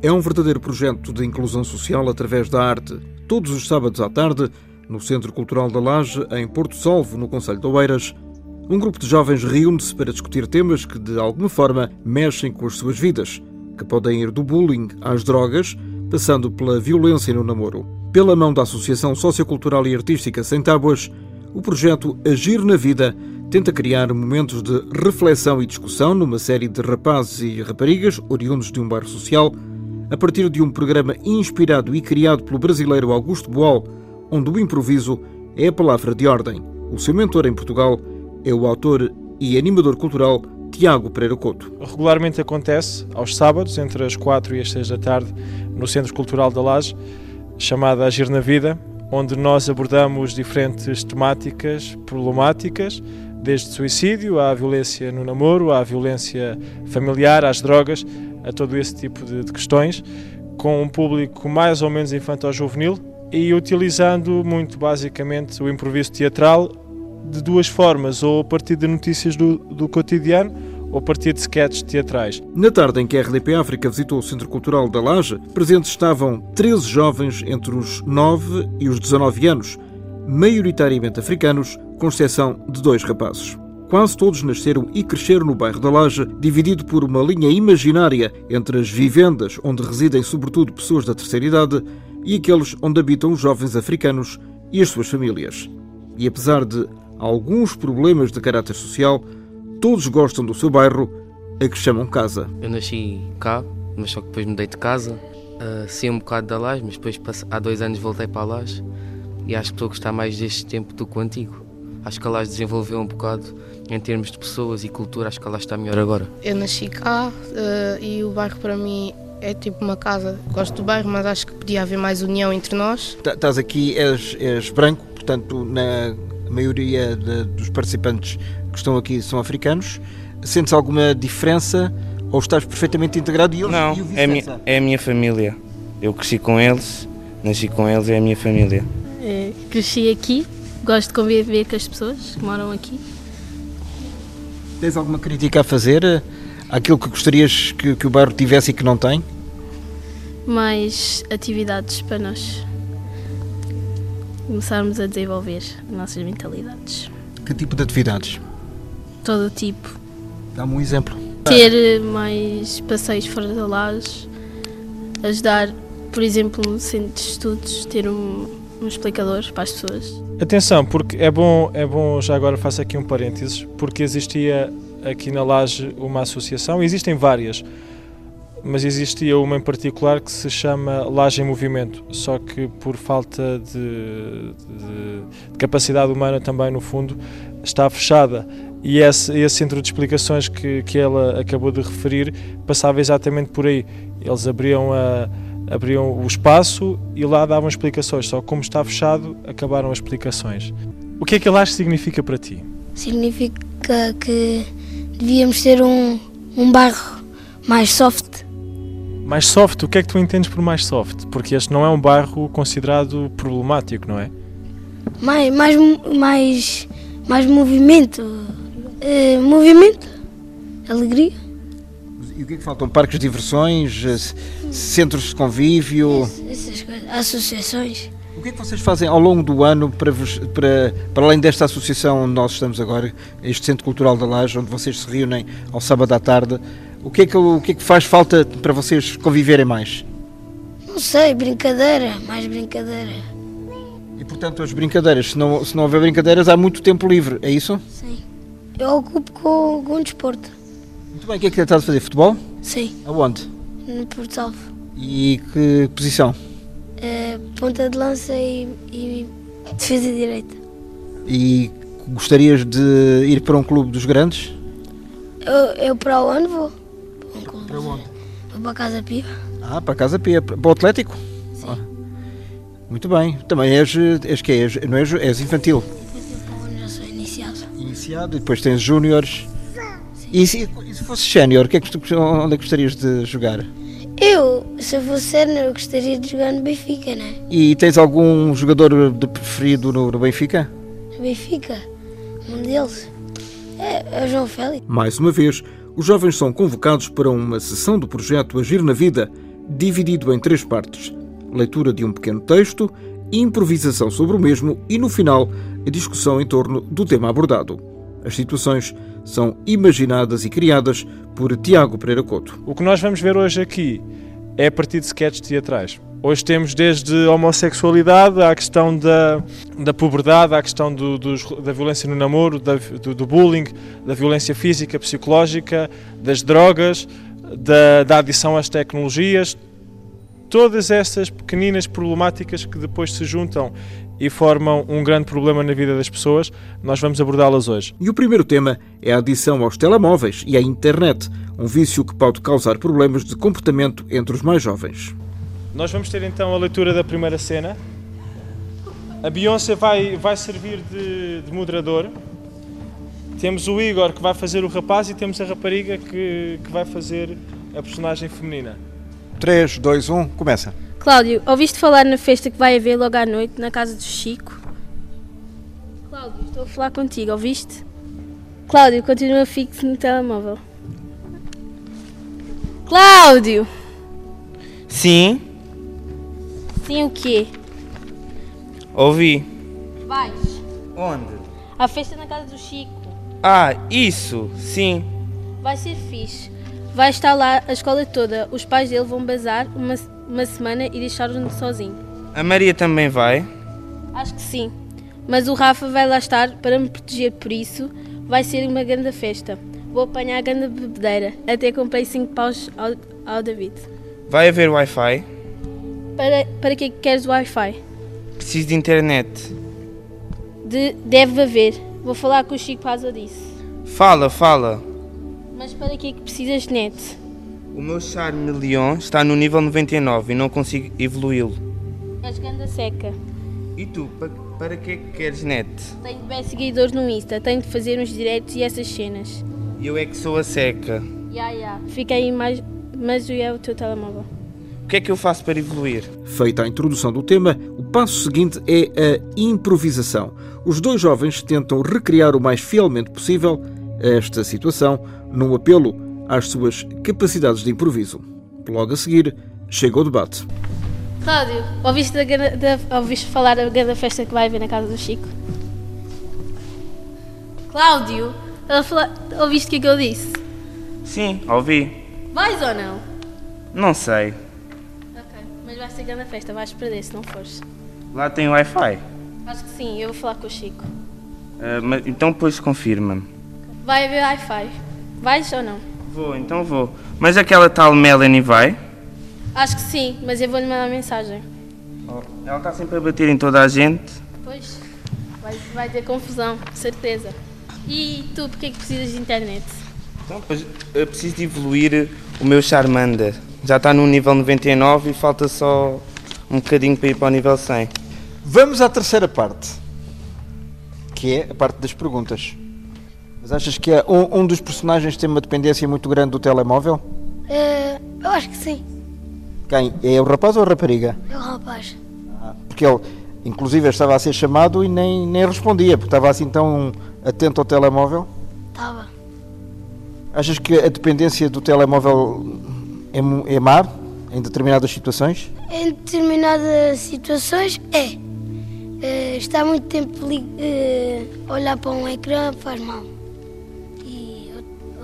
é um verdadeiro projeto de inclusão social através da arte. Todos os sábados à tarde, no Centro Cultural da Laje, em Porto Salvo, no Conselho de Oeiras, um grupo de jovens reúne-se para discutir temas que, de alguma forma, mexem com as suas vidas, que podem ir do bullying às drogas, passando pela violência no namoro. Pela mão da Associação Sociocultural e Artística Sem Tábuas, o projeto Agir na Vida tenta criar momentos de reflexão e discussão numa série de rapazes e raparigas oriundos de um bairro social a partir de um programa inspirado e criado pelo brasileiro Augusto Boal, onde o improviso é a palavra de ordem. O seu mentor em Portugal é o autor e animador cultural Tiago Pereira Couto. Regularmente acontece aos sábados, entre as 4 e as 6 da tarde, no Centro Cultural da Laje, chamada Agir na Vida, onde nós abordamos diferentes temáticas problemáticas, desde suicídio à violência no namoro, à violência familiar, às drogas, a todo esse tipo de, de questões, com um público mais ou menos infantil-juvenil e utilizando muito basicamente o improviso teatral de duas formas, ou a partir de notícias do, do cotidiano ou a partir de sketches teatrais. Na tarde em que a RDP África visitou o Centro Cultural da Laje, presentes estavam 13 jovens entre os 9 e os 19 anos, maioritariamente africanos, com exceção de dois rapazes. Quase todos nasceram e cresceram no bairro da Laje, dividido por uma linha imaginária entre as vivendas onde residem sobretudo pessoas da terceira idade e aqueles onde habitam os jovens africanos e as suas famílias. E apesar de alguns problemas de caráter social, todos gostam do seu bairro, a que chamam casa. Eu nasci cá, mas só que depois mudei de casa. Uh, saí um bocado da Laje, mas depois há dois anos voltei para a Laje e acho que estou a gostar mais deste tempo do que o antigo. Acho que a Laje desenvolveu um bocado em termos de pessoas e cultura, acho que ela está melhor agora. Eu nasci cá uh, e o bairro para mim é tipo uma casa. Gosto do bairro, mas acho que podia haver mais união entre nós. Estás aqui, és, és branco, portanto, na maioria de, dos participantes que estão aqui são africanos. Sentes alguma diferença ou estás perfeitamente integrado e eles Não, e é, minha, é a minha família. Eu cresci com eles, nasci com eles, é a minha família. É, cresci aqui, gosto de conviver com as pessoas que moram aqui. Tens alguma crítica a fazer àquilo que gostarias que, que o bairro tivesse e que não tem? Mais atividades para nós começarmos a desenvolver as nossas mentalidades. Que tipo de atividades? Todo tipo. Dá-me um exemplo. Ter mais passeios fora da laje, ajudar, por exemplo, no centro de estudos, ter um, um explicador para as pessoas. Atenção, porque é bom, é bom, já agora faço aqui um parênteses, porque existia aqui na Laje uma associação, existem várias, mas existia uma em particular que se chama Laje em Movimento, só que por falta de, de, de capacidade humana também no fundo está fechada. E esse, esse centro de explicações que, que ela acabou de referir passava exatamente por aí. Eles abriam a abriam o espaço e lá davam explicações. Só como está fechado, acabaram as explicações. O que é que ele acha que significa para ti? Significa que devíamos ter um, um bairro mais soft. Mais soft? O que é que tu entendes por mais soft? Porque este não é um bairro considerado problemático, não é? Mais, mais, mais, mais movimento. Uh, movimento, alegria. E o que é que faltam? Parques de diversões, centros de convívio? Essas coisas, associações. O que é que vocês fazem ao longo do ano para, para, para além desta associação onde nós estamos agora, este Centro Cultural da Laje, onde vocês se reúnem ao sábado à tarde, o que é que, o que, é que faz falta para vocês conviverem mais? Não sei, brincadeira, mais brincadeira. E portanto as brincadeiras, se não, se não houver brincadeiras há muito tempo livre, é isso? Sim. Eu ocupo com, com desporto. Bem, o que é que estás a fazer? Futebol? Sim. Aonde? No Porto Salvo. E que posição? É, ponta de lança e, e defesa direita. E gostarias de ir para um clube dos grandes? Eu, eu para onde vou? Para, um clube para onde? Vou para a Casa Pia. Ah, para a Casa Pia. Para o Atlético? Sim. Ah. Muito bem. Também és, és que és, não és, és infantil? Infantil já sou iniciado. Iniciado e depois tens júniores. E se, e se fosse sénior, é onde é que gostarias de jogar? Eu, se eu fosse sénior, eu gostaria de jogar no Benfica, né? E tens algum jogador de preferido no, no Benfica? No Benfica? Um deles é, é o João Félix. Mais uma vez, os jovens são convocados para uma sessão do projeto Agir na Vida, dividido em três partes: leitura de um pequeno texto, improvisação sobre o mesmo e, no final, a discussão em torno do tema abordado. As situações são imaginadas e criadas por Tiago Pereira Couto. O que nós vamos ver hoje aqui é a partir de sketches teatrais. Hoje temos desde homossexualidade à questão da, da puberdade, à questão do, dos, da violência no namoro, da, do, do, bullying, da violência física, psicológica, das drogas, da, da adição às tecnologias. Todas essas pequeninas problemáticas que depois se juntam e formam um grande problema na vida das pessoas, nós vamos abordá-las hoje. E o primeiro tema é a adição aos telemóveis e à internet, um vício que pode causar problemas de comportamento entre os mais jovens. Nós vamos ter então a leitura da primeira cena. A Beyoncé vai, vai servir de, de moderador. Temos o Igor que vai fazer o rapaz e temos a rapariga que, que vai fazer a personagem feminina. 3, 2, 1, começa. Cláudio, ouviste falar na festa que vai haver logo à noite na casa do Chico? Cláudio, estou a falar contigo, ouviste? Cláudio, continua fixo no telemóvel. Cláudio! Sim, Sim, o quê? ouvi. Vais. Onde? À festa na casa do Chico. Ah, isso, sim. Vai ser fixe. Vai estar lá a escola toda. Os pais dele vão bazar uma, uma semana e deixar-o sozinho. A Maria também vai. Acho que sim. Mas o Rafa vai lá estar para me proteger, por isso vai ser uma grande festa. Vou apanhar a grande bebedeira. Até comprei 5 paus ao, ao David. Vai haver Wi-Fi. Para, para que é que queres Wi-Fi? Preciso de internet. De, deve haver. Vou falar com o Chico por causa disso. Fala, fala. Mas para que é que precisas de net? O meu Charme Leon está no nível 99 e não consigo evoluí-lo. És grande seca. E tu, pa- para que é que queres net? Tenho bem seguidores no Insta. Tenho de fazer uns diretos e essas cenas. Eu é que sou a seca. Ya, ya. Fica aí mais... Mas é o teu telemóvel. O que é que eu faço para evoluir? Feita a introdução do tema, o passo seguinte é a improvisação. Os dois jovens tentam recriar o mais fielmente possível esta situação num apelo às suas capacidades de improviso. Logo a seguir, chega o debate. Cláudio, ouviste, da, da, ouviste falar da grande festa que vai haver na casa do Chico? Cláudio, fala- ouviste o que é que eu disse? Sim, ouvi. Vais ou não? Não sei. Ok, mas vai ser grande festa, vais perder se não fores. Lá tem Wi-Fi. Acho que sim, eu vou falar com o Chico. Ah, mas, então depois confirma-me. Vai haver Wi-Fi. Vais ou não? Vou, então vou. Mas aquela tal Melanie vai? Acho que sim, mas eu vou-lhe mandar mensagem. Ela está sempre a bater em toda a gente. Pois, vai, vai ter confusão, certeza. E tu, porquê que precisas de internet? Então, pois, eu preciso de evoluir o meu Charmander. Já está no nível 99 e falta só um bocadinho para ir para o nível 100. Vamos à terceira parte, que é a parte das perguntas. Mas achas que é um, um dos personagens tem uma dependência muito grande do telemóvel? Eh, eu acho que sim. Quem? É o rapaz ou a rapariga? É o rapaz. Porque ele, inclusive, estava a ser chamado e nem, nem respondia, porque estava assim tão atento ao telemóvel. Estava. Achas que a dependência do telemóvel é, é má em determinadas situações? Em determinadas situações, é. Eh, estar muito tempo a olhar para um ecrã faz mal.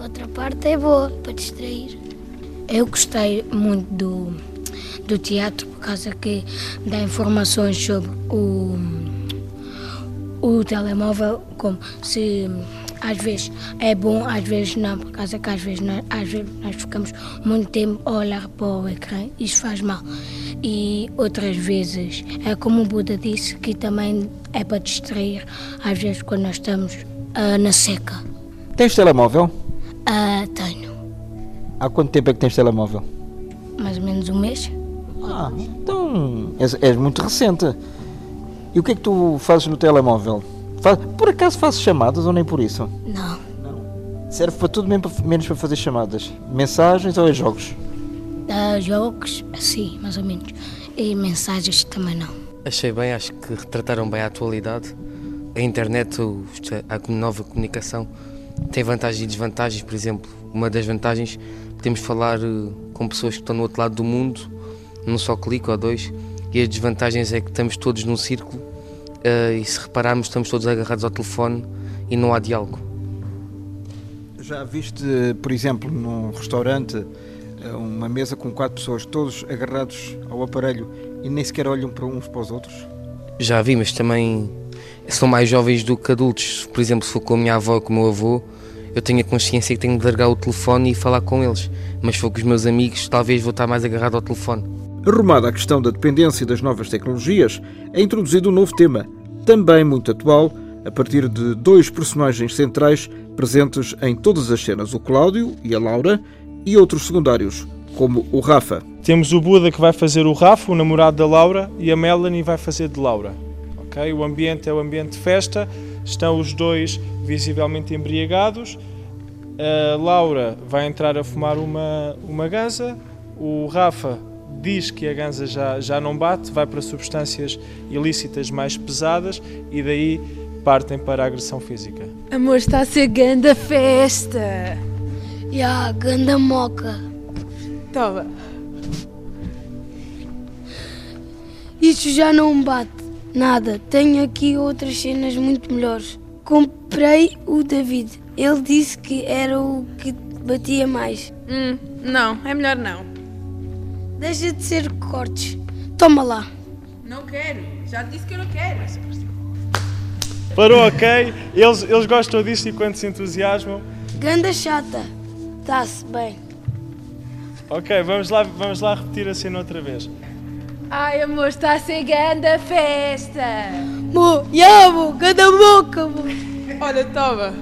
E ou- outra parte é boa, para distrair. Eu gostei muito do, do teatro por causa que dá informações sobre o, o telemóvel, como se às vezes é bom, às vezes não, por causa que às vezes nós, às vezes nós ficamos muito tempo a olhar para o ecrã, isso faz mal. E outras vezes é como o Buda disse, que também é para distrair, às vezes quando nós estamos ah, na seca. Tens telemóvel? Ah, tenho Há quanto tempo é que tens telemóvel? mais ou menos um mês. Ah, então és, és muito recente. E o que é que tu fazes no telemóvel? Fa- Por acaso fazes chamadas ou nem por isso? Não. Serve para tudo menos para- fazer chamadas. Mensagens ou é jogos? Ah, jogos, sim, mais ou menos. E mensagens também não. Achei bem, acho que retrataram bem a atualidade. A internet, o- a nova comunicação, tem vantagens e desvantagens. Por exemplo, uma das vantagens, podemos falar eh, com pessoas que estão no outro lado do mundo num só clique ou dois. E as desvantagens é que estamos todos num círculo uh, e se repararmos estamos todos agarrados ao telefone e não há diálogo. Já viste, por exemplo, num restaurante, eh, uma mesa com quatro pessoas, todos agarrados ao aparelho e nem sequer olham para uns para os outros? Já vi, mas também são mais jovens do que adultos. Por exemplo, se for com a minha avó ou com o meu avô, eu tenho a consciência que tenho de largar o telefone e falar com eles. Mas se for com os meus amigos, talvez vou estar mais agarrado ao telefone. Arrumada a questão da dependência das novas tecnologias, é introduzido um novo tema, também muito atual, a partir de dois personagens centrais presentes em todas as cenas, o Cláudio e a Laura, e outros secundários, como o Rafa. Temos o Buda que vai fazer o Rafa, o namorado da Laura, e a Melanie vai fazer de Laura. Okay? O ambiente é o ambiente de festa, estão os dois visivelmente embriagados. A Laura vai entrar a fumar uma, uma ganza, o Rafa diz que a ganza já, já não bate, vai para substâncias ilícitas mais pesadas e daí partem para a agressão física. Amor, está a ser ganda festa! E a ganda moca. Toma. Isto já não bate nada. Tenho aqui outras cenas muito melhores. Comprei o David. Ele disse que era o que batia mais. Hum, não, é melhor não. Deixa de ser cortes. Toma lá. Não quero. Já disse que eu não quero. Parou, ok? Eles, eles gostam disto e quando se entusiasmam. Ganda chata. Está-se bem. Ok, vamos lá, vamos lá repetir a cena outra vez. Ai, amor, está a ser ganda festa. Mo, ya, mo, ganda boca, mo. Olha, toma.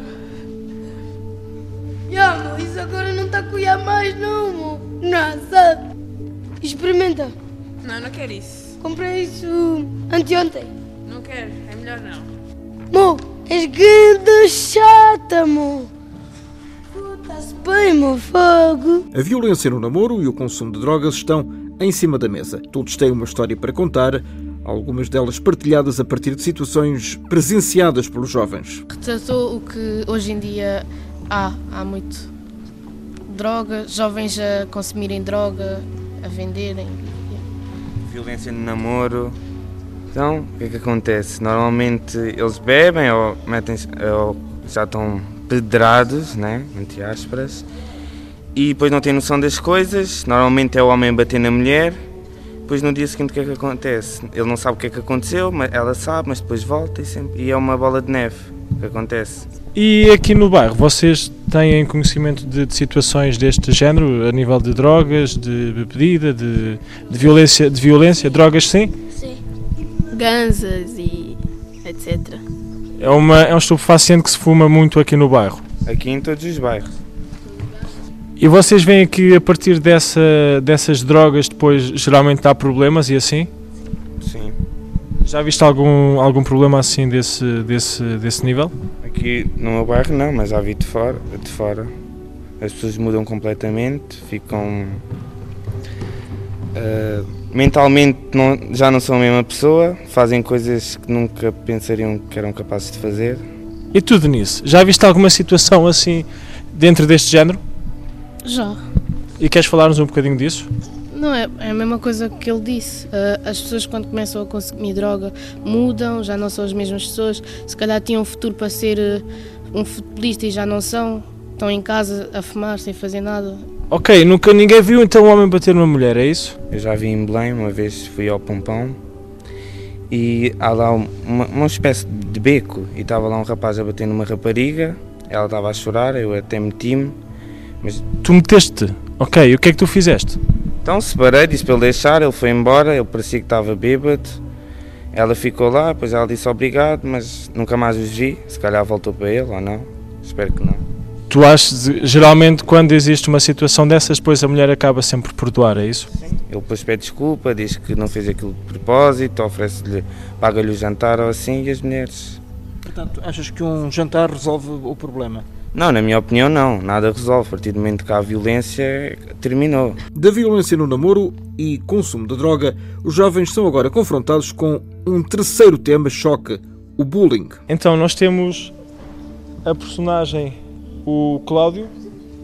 Ya, mo, isso agora não está a cuidar mais, não, mo. Nossa. Experimenta. Não, não quero isso. Comprei isso anteontem. Não quero, é melhor não. Mo, és ganda chata, mo. Está-se bem, meu fogo. A violência no namoro e o consumo de drogas estão em cima da mesa. Todos têm uma história para contar, algumas delas partilhadas a partir de situações presenciadas pelos jovens. Retratou o que hoje em dia há, há muito droga, jovens a consumirem droga, a venderem. Violência no namoro. Então, o que é que acontece? Normalmente eles bebem ou, metem ou já estão pedrados, né? Entre aspas e depois não tem noção das coisas. Normalmente é o homem bater na mulher. Depois no dia seguinte o que é que acontece? Ele não sabe o que é que aconteceu, mas ela sabe, mas depois volta e, sempre... e é uma bola de neve que acontece. E aqui no bairro, vocês têm conhecimento de, de situações deste género, a nível de drogas, de bebida, de, de, violência, de violência, drogas sim? Sim. Ganzas e etc. É, uma, é um estupefaciente que se fuma muito aqui no bairro? Aqui em todos os bairros. E vocês veem que a partir dessa, dessas drogas depois geralmente há problemas e assim? Sim. Já viste algum, algum problema assim desse, desse, desse nível? Aqui no meu bairro não, mas já vi de fora, de fora. As pessoas mudam completamente, ficam. Uh, mentalmente não, já não são a mesma pessoa, fazem coisas que nunca pensariam que eram capazes de fazer. E tu, Denise, já viste alguma situação assim dentro deste género? Já. E queres falar-nos um bocadinho disso? Não, é, é a mesma coisa que ele disse. Uh, as pessoas, quando começam a consumir droga, mudam, já não são as mesmas pessoas. Se calhar tinham um futuro para ser uh, um futebolista e já não são. Estão em casa a fumar sem fazer nada. Ok, nunca ninguém viu então um homem bater numa mulher, é isso? Eu já vi em Belém, uma vez fui ao Pompão e há lá uma, uma espécie de beco e estava lá um rapaz a bater numa rapariga, ela estava a chorar, eu até meti-me mas... Tu meteste? Ok, e o que é que tu fizeste? Então separei, disse para ele deixar, ele foi embora, ele parecia que estava bêbado. Ela ficou lá, depois ela disse obrigado, mas nunca mais os vi. Se calhar voltou para ele ou não. Espero que não. Tu achas, geralmente, quando existe uma situação dessas, depois a mulher acaba sempre por perdoar, é isso? Sim. Ele depois pede desculpa, diz que não fez aquilo de propósito, oferece-lhe, paga-lhe o jantar ou assim, e as mulheres. Portanto, achas que um jantar resolve o problema? Não, na minha opinião, não. Nada resolve. A partir do momento que há violência, terminou. Da violência no namoro e consumo de droga, os jovens são agora confrontados com um terceiro tema choque: o bullying. Então, nós temos a personagem, o Cláudio,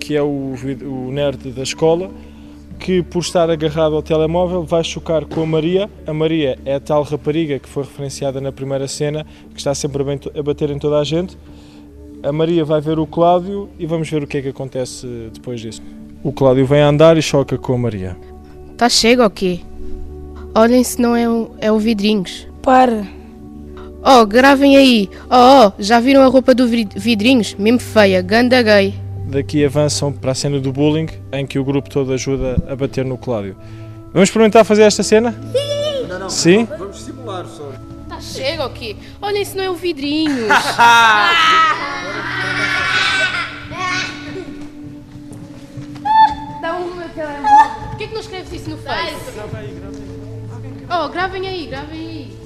que é o, o nerd da escola, que, por estar agarrado ao telemóvel, vai chocar com a Maria. A Maria é a tal rapariga que foi referenciada na primeira cena, que está sempre a bater em toda a gente. A Maria vai ver o Cláudio e vamos ver o que é que acontece depois disso. O Cláudio vem a andar e choca com a Maria. Tá chega ou quê? Olhem se não é o, é o Vidrinhos. Para. Oh, gravem aí. Oh, oh, já viram a roupa do Vidrinhos? Mesmo feia, ganda gay. Daqui avançam para a cena do bullying, em que o grupo todo ajuda a bater no Cláudio. Vamos experimentar fazer esta cena? Sim! Não, não, Sim? Vamos simular só. Chega quê? Olhem se não é o Vidrinhos. Dá um meu telemóvel. Por que, é que não escreves isso no Face? Grava aí, grava aí. Oh, gravem aí, gravem aí.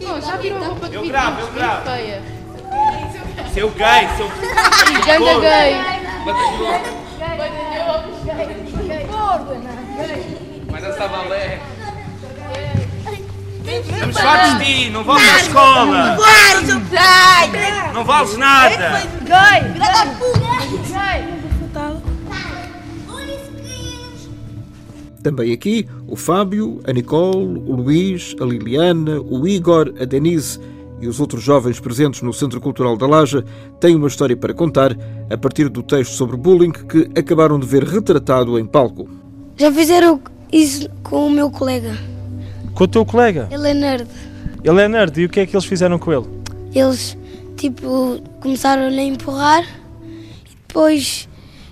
Oh, já viram a roupa de Eu gravo, eu gravo. feia? Seu gay, seu. Ganda gay. Vai dançar balé. Estamos fartos de ti, não vamos à escola. Não vales nada. Também aqui o Fábio, a Nicole, o Luís, a Liliana, o Igor, a Denise e os outros jovens presentes no Centro Cultural da Laja têm uma história para contar a partir do texto sobre bullying que acabaram de ver retratado em palco. Já fizeram isso com o meu colega. Com o teu colega? Ele é nerd. Ele é nerd e o que é que eles fizeram com ele? Eles, tipo, começaram a empurrar e depois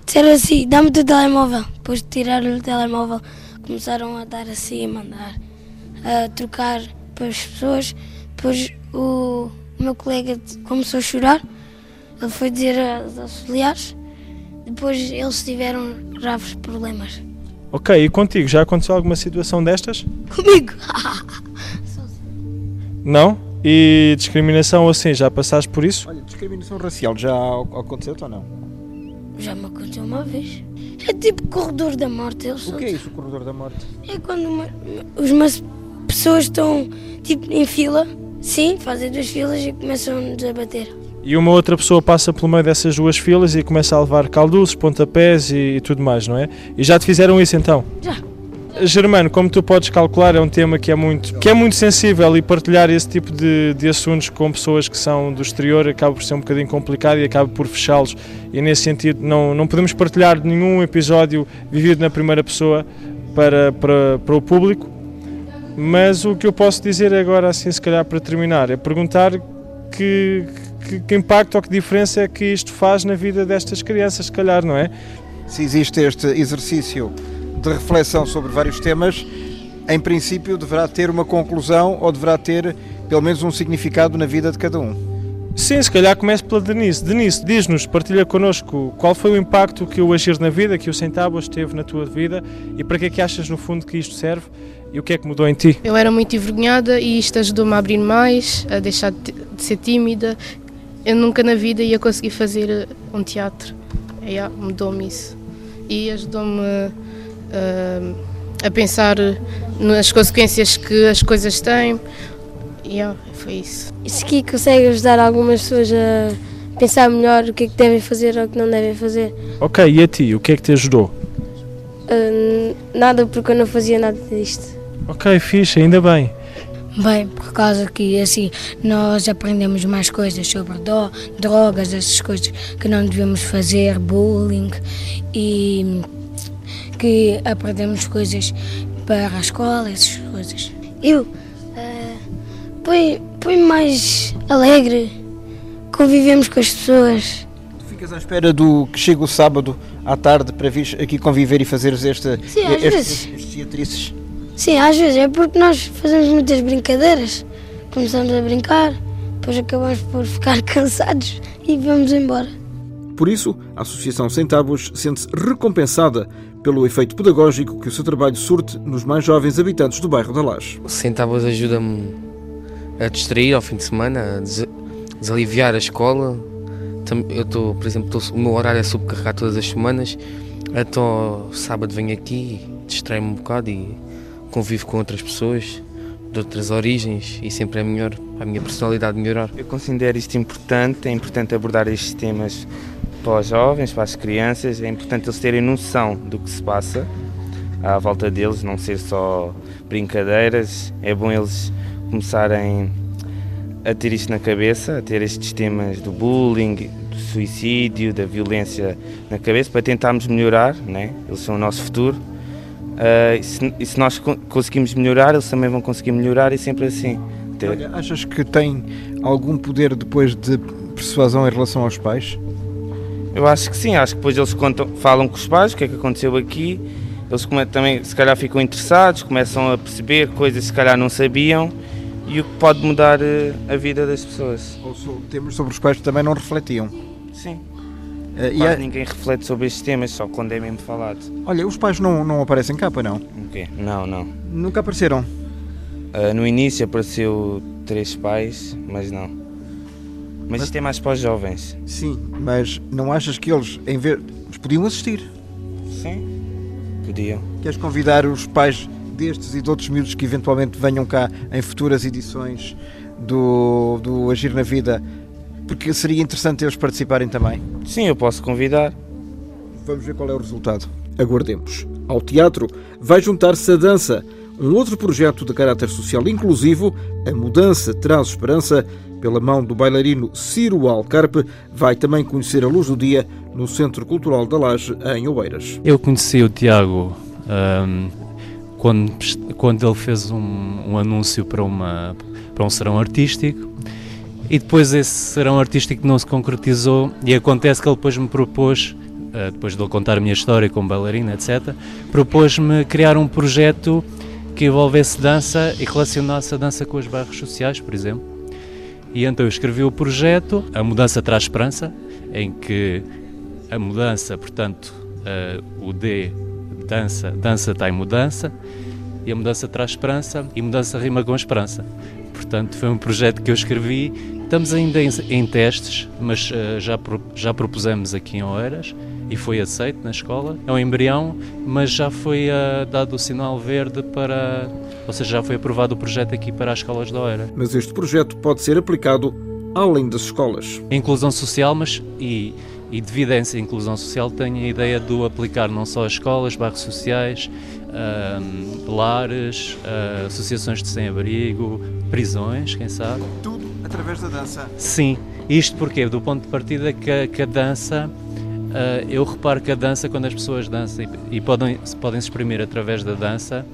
disseram assim: dá-me o teu telemóvel. Depois de tirar o telemóvel, começaram a dar assim, a mandar, a trocar para as pessoas. Depois o, o meu colega começou a chorar. Ele foi dizer aos auxiliares. Depois eles tiveram graves problemas. Ok, e contigo? Já aconteceu alguma situação destas? Comigo? Não? E discriminação assim, já passaste por isso? Olha, discriminação racial já aconteceu ou não? Já me aconteceu uma vez. É tipo corredor da morte. Eles o que é isso, o corredor da morte? É quando uma, umas pessoas estão tipo em fila, sim, fazem duas filas e começam-nos a bater. E uma outra pessoa passa pelo meio dessas duas filas e começa a levar calduços, pontapés e, e tudo mais, não é? E já te fizeram isso então? Já. Germano, como tu podes calcular, é um tema que é muito, que é muito sensível e partilhar esse tipo de, de assuntos com pessoas que são do exterior acaba por ser um bocadinho complicado e acaba por fechá-los. E nesse sentido, não, não podemos partilhar nenhum episódio vivido na primeira pessoa para, para, para o público. Mas o que eu posso dizer agora, assim, se calhar para terminar, é perguntar que, que, que impacto ou que diferença é que isto faz na vida destas crianças, se calhar, não é? Se existe este exercício de reflexão sobre vários temas, em princípio deverá ter uma conclusão ou deverá ter pelo menos um significado na vida de cada um. Sim, se calhar comece pela Denise. Denise, diz-nos, partilha connosco qual foi o impacto que o Agir na Vida, que o Sem Tábuas teve na tua vida e para que é que achas no fundo que isto serve e o que é que mudou em ti? Eu era muito envergonhada e isto ajudou-me a abrir mais, a deixar de ser tímida. Eu nunca na vida ia conseguir fazer um teatro. Yeah, mudou-me isso. E ajudou-me uh, a pensar nas consequências que as coisas têm. E yeah, foi isso. Isso aqui consegue ajudar algumas pessoas a pensar melhor o que é que devem fazer ou o que não devem fazer. Ok, e a ti, o que é que te ajudou? Uh, nada, porque eu não fazia nada disto. Ok, fixe, ainda bem. Bem, por causa que assim nós aprendemos mais coisas sobre do, drogas, essas coisas que não devemos fazer, bullying e que aprendemos coisas para a escola, essas coisas. Eu uh, põe, põe mais alegre, convivemos com as pessoas. Tu ficas à espera do que chega o sábado à tarde para vir aqui conviver e fazeres esta, Sim, às estes, vezes. estes teatrices? Sim, às vezes é porque nós fazemos muitas brincadeiras, começamos a brincar, depois acabamos por ficar cansados e vamos embora. Por isso, a Associação Sem Tábuas sente-se recompensada pelo efeito pedagógico que o seu trabalho surte nos mais jovens habitantes do bairro da Laje. O Sem Tábuas ajuda-me a distrair ao fim de semana, a des desaliviar a escola. Eu estou, por exemplo, tô, o meu horário é subcarregado todas as semanas, então sábado venho aqui, distraio-me um bocado e convivo com outras pessoas de outras origens e sempre é melhor a minha personalidade melhorar. Eu considero isto importante, é importante abordar estes temas para os jovens, para as crianças, é importante eles terem noção do que se passa, à volta deles, não ser só brincadeiras. É bom eles começarem a ter isto na cabeça, a ter estes temas do bullying, do suicídio, da violência na cabeça, para tentarmos melhorar, né? eles são o nosso futuro. Uh, e, se, e, se, nós conseguimos melhorar, eles também vão conseguir melhorar e sempre assim. Olha, achas que tem algum poder depois de persuasão em relação aos pais? Eu acho que sim, acho que depois eles contam, falam com os pais o que é que aconteceu aqui, eles também se calhar ficam interessados, começam a perceber coisas que se calhar não sabiam e o que pode mudar eh, a vida das pessoas. Ou temas sobre os pais que também não refletiam. Sim. Uh, e ninguém reflete sobre estes temas, só quando é mesmo falado. Olha, os pais não, não aparecem cá, não? O quê? Não, não. Nunca apareceram? Uh, no início apareceu três pais, mas não. Mas, mas isto é mais para os jovens. Sim, mas não achas que eles, em vez. podiam assistir? Sim, podiam. Queres convidar os pais destes e de outros miúdos que eventualmente venham cá em futuras edições do, do Agir na Vida, porque seria interessante eles participarem também. Sim, eu posso convidar. Vamos ver qual é o resultado. Aguardemos. Ao teatro vai juntar-se a dança, um outro projeto de caráter social inclusivo, A Mudança Traz Esperança, pela mão do bailarino Ciro Alcarpe, vai também conhecer a luz do dia no Centro Cultural da Laje, em Oeiras. Eu conheci o Tiago um, quando, quando ele fez um, um, anúncio para, uma, para um serão artístico e depois esse serão artístico não se concretizou e acontece que ele depois me propôs, uh, depois de ele contar a minha história como bailarina, etc., propôs-me criar um projeto que envolvesse dança e relacionasse a dança com os bairros sociais, por exemplo. E então eu escrevi o projeto A Mudança Traz Esperança, em que a mudança, portanto, uh, o D dança, dança está em mudança, e a mudança traz esperança, e mudança rima com esperança. Portanto, foi um projeto que eu escrevi. Estamos ainda em, em testes, mas uh, já, já propusemos aqui em Oeiras e foi aceito na escola. É um embrião, mas já foi uh, dado o sinal verde para. Ou seja, já foi aprovado o projeto aqui para as escolas da Oeiras. Mas este projeto pode ser aplicado além das escolas. inclusão social, mas e e devido a essa inclusão social tenho a ideia de aplicar não só às escolas, bairros sociais, uh, lares, uh, associações de sem-abrigo, prisões, quem sabe. Tudo através da dança? Sim, isto porque do ponto de partida que, que a dança, uh, eu reparo que a dança quando as pessoas dançam e, e podem, podem se exprimir através da dança,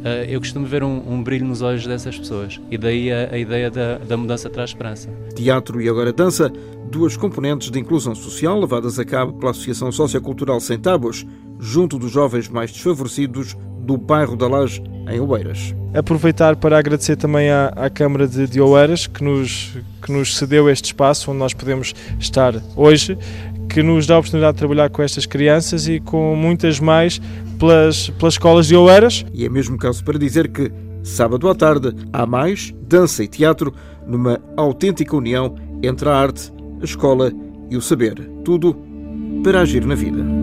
Uh, eu costumo ver um, um, brilho nos olhos dessas pessoas e daí a, a ideia da, da, mudança traz esperança. Teatro e agora dança, duas componentes de inclusão social levadas a cabo pela Associação Sociocultural Sem Tábuas, junto dos jovens mais desfavorecidos do bairro da Laje, em Oeiras. Aproveitar para agradecer também à, à Câmara de, de Oeiras que nos, que nos cedeu este espaço onde nós podemos estar hoje que nos dá a oportunidade de trabalhar com estas crianças e com muitas mais pelas, pelas escolas de Oeiras. E é mesmo caso para dizer que, sábado à tarde, há mais dança e teatro numa autêntica união entre a arte, a escola e o saber. Tudo para agir na vida.